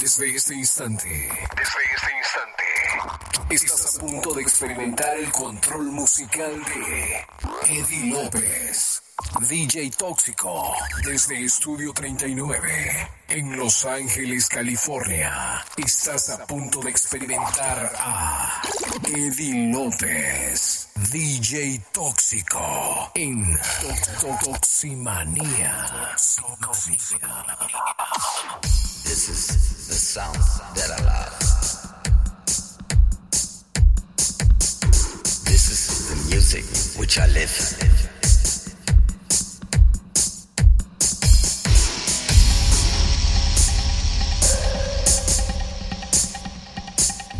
Desde este instante, desde este instante, estás a punto de experimentar el control musical de Eddie López, DJ Tóxico, desde Estudio 39, en Los Ángeles, California. Estás a punto de experimentar a Eddie López, DJ Tóxico, en Toximanía. This is the sound that I love. This is the music which I live.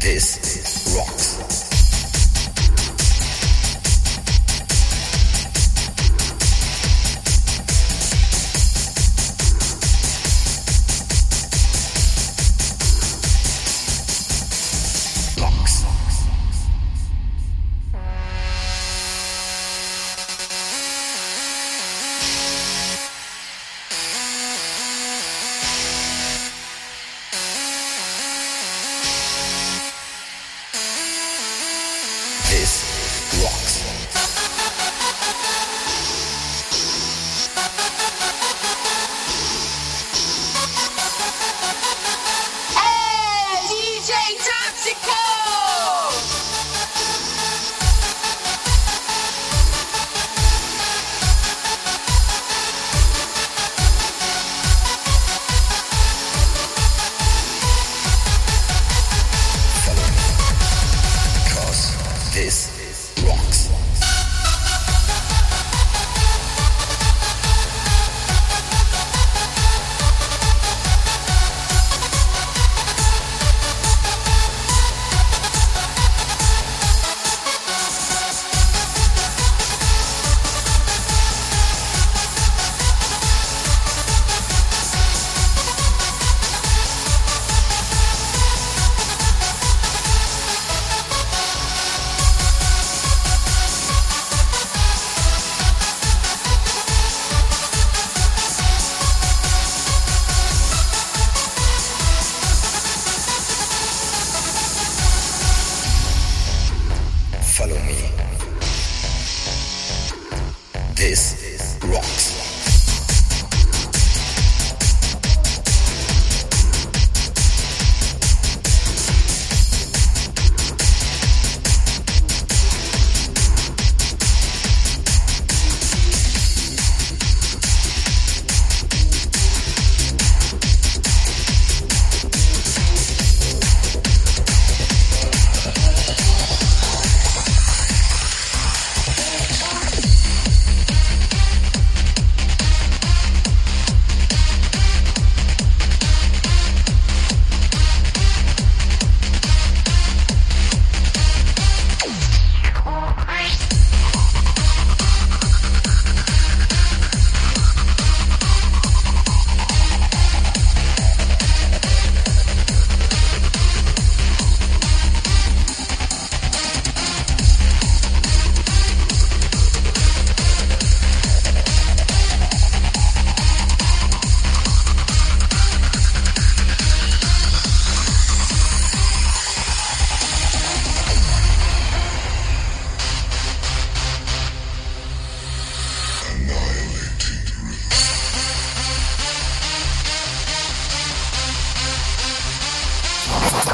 This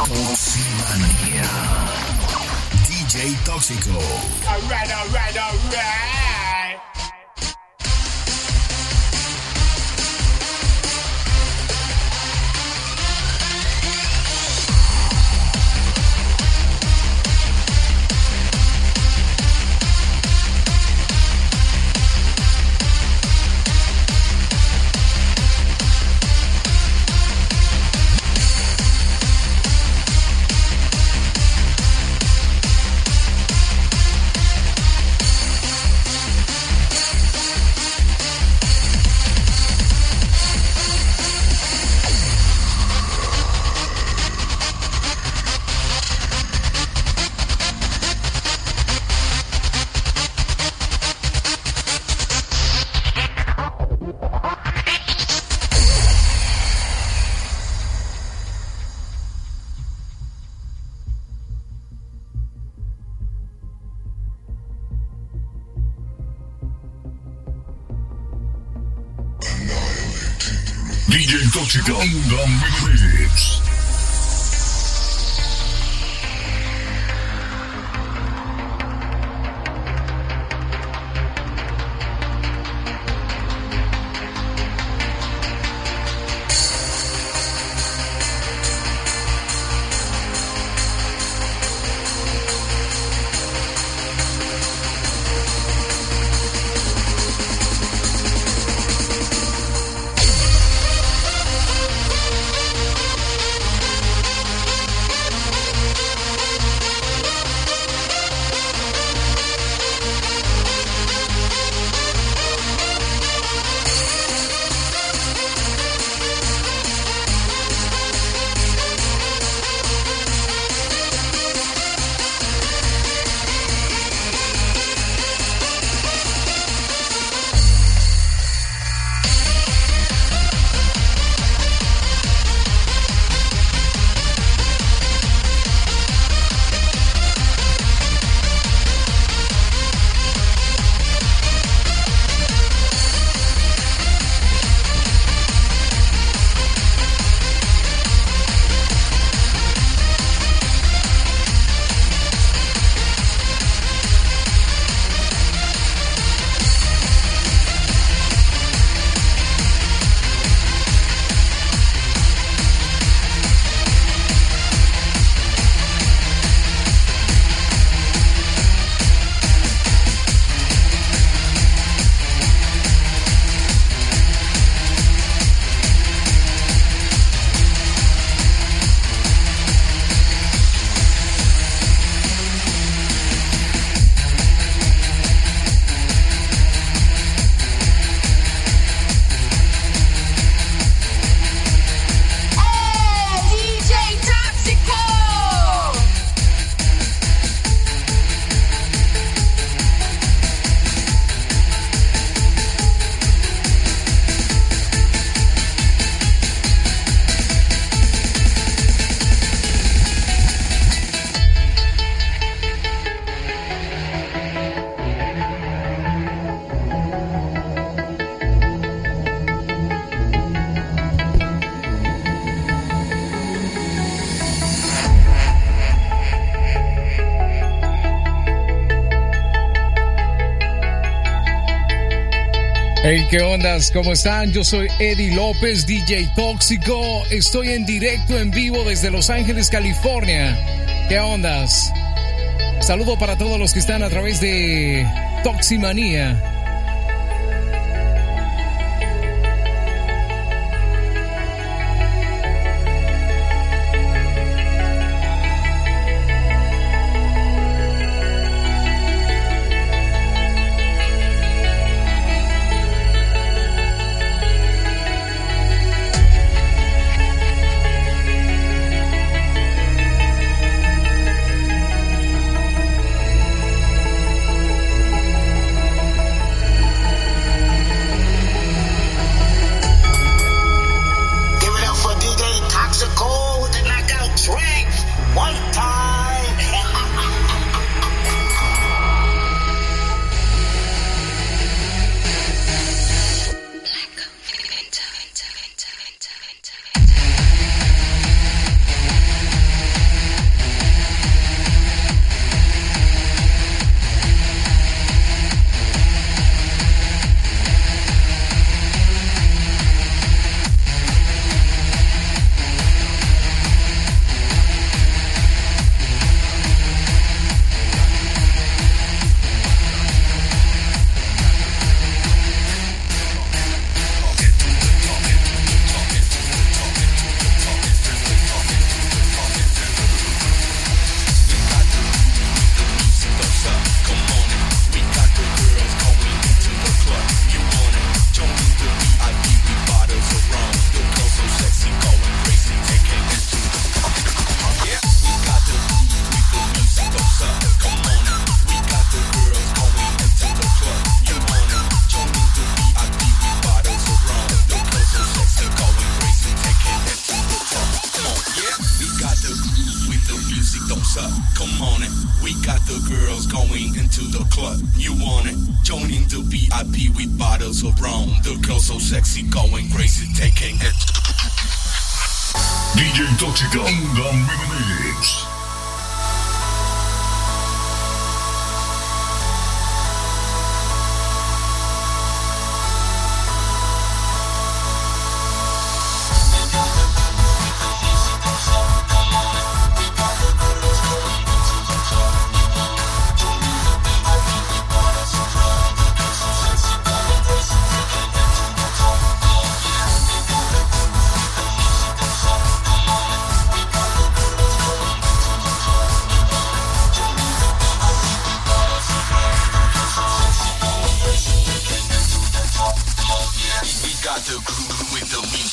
Toximanía. DJ Tóxico. Alright, alright, alright. DJ Tóxico in Hey, ¿qué ondas? ¿Cómo están? Yo soy Eddie López, DJ Tóxico. Estoy en directo, en vivo desde Los Ángeles, California. ¿Qué ondas? Saludo para todos los que están a través de Toximanía. DJ the groove with the music.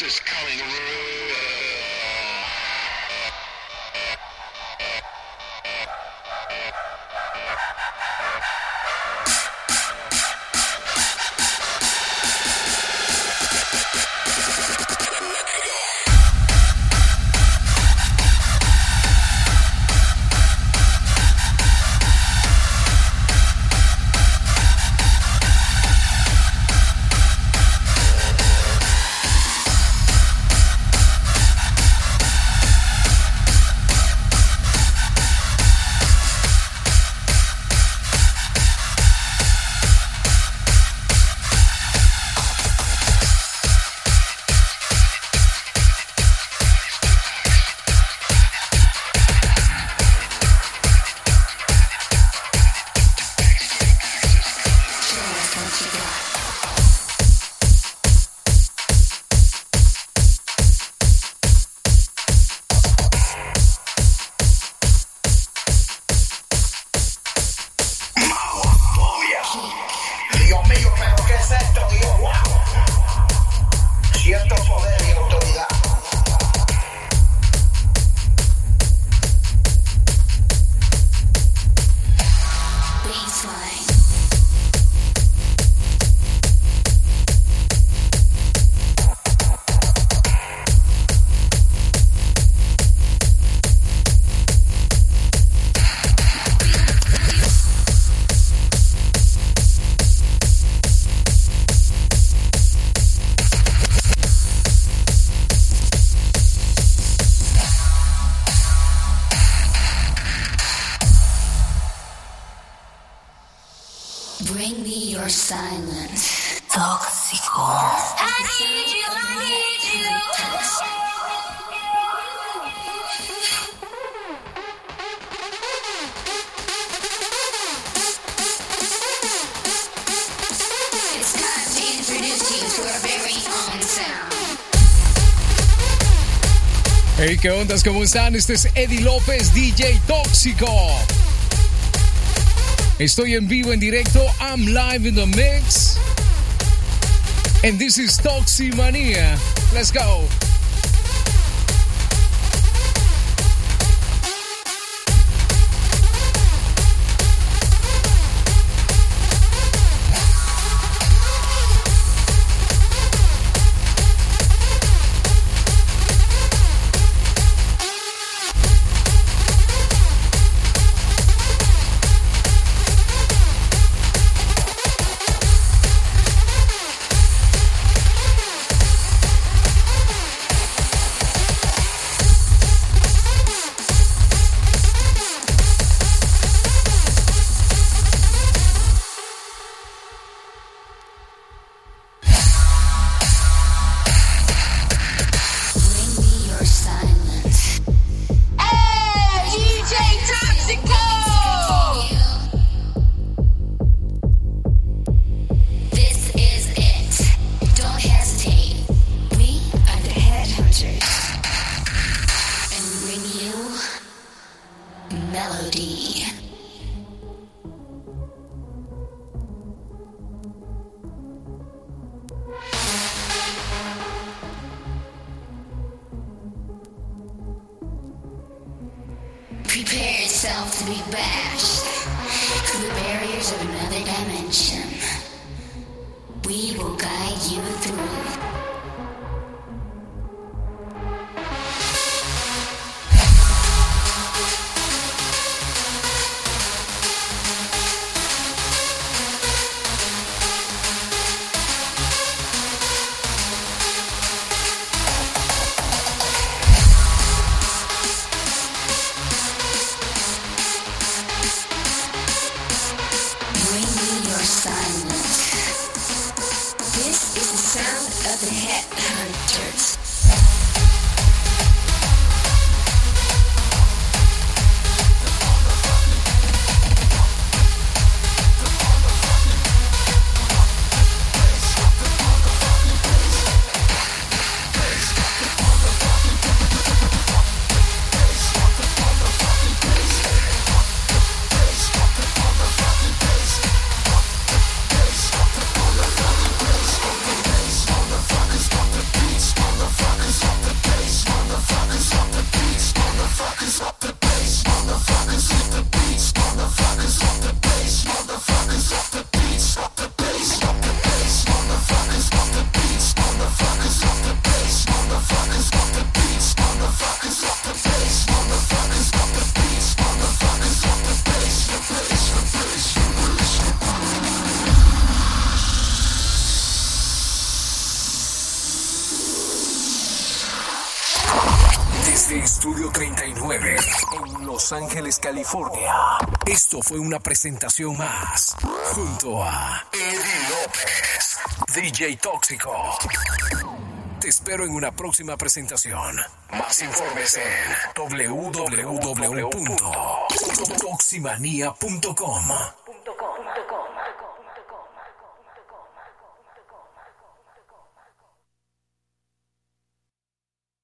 This is coming Hey, ¿qué ondas? ¿Cómo están? Este es Eddie López, DJ Tóxico. Estoy en vivo, en directo. I'm live in the mix. And this is Toximania. Let's go. Los Ángeles, California. Esto fue una presentación más, junto a Eddie López, DJ Tóxico. Te espero en una próxima presentación. Más informes en www.toximanía.com.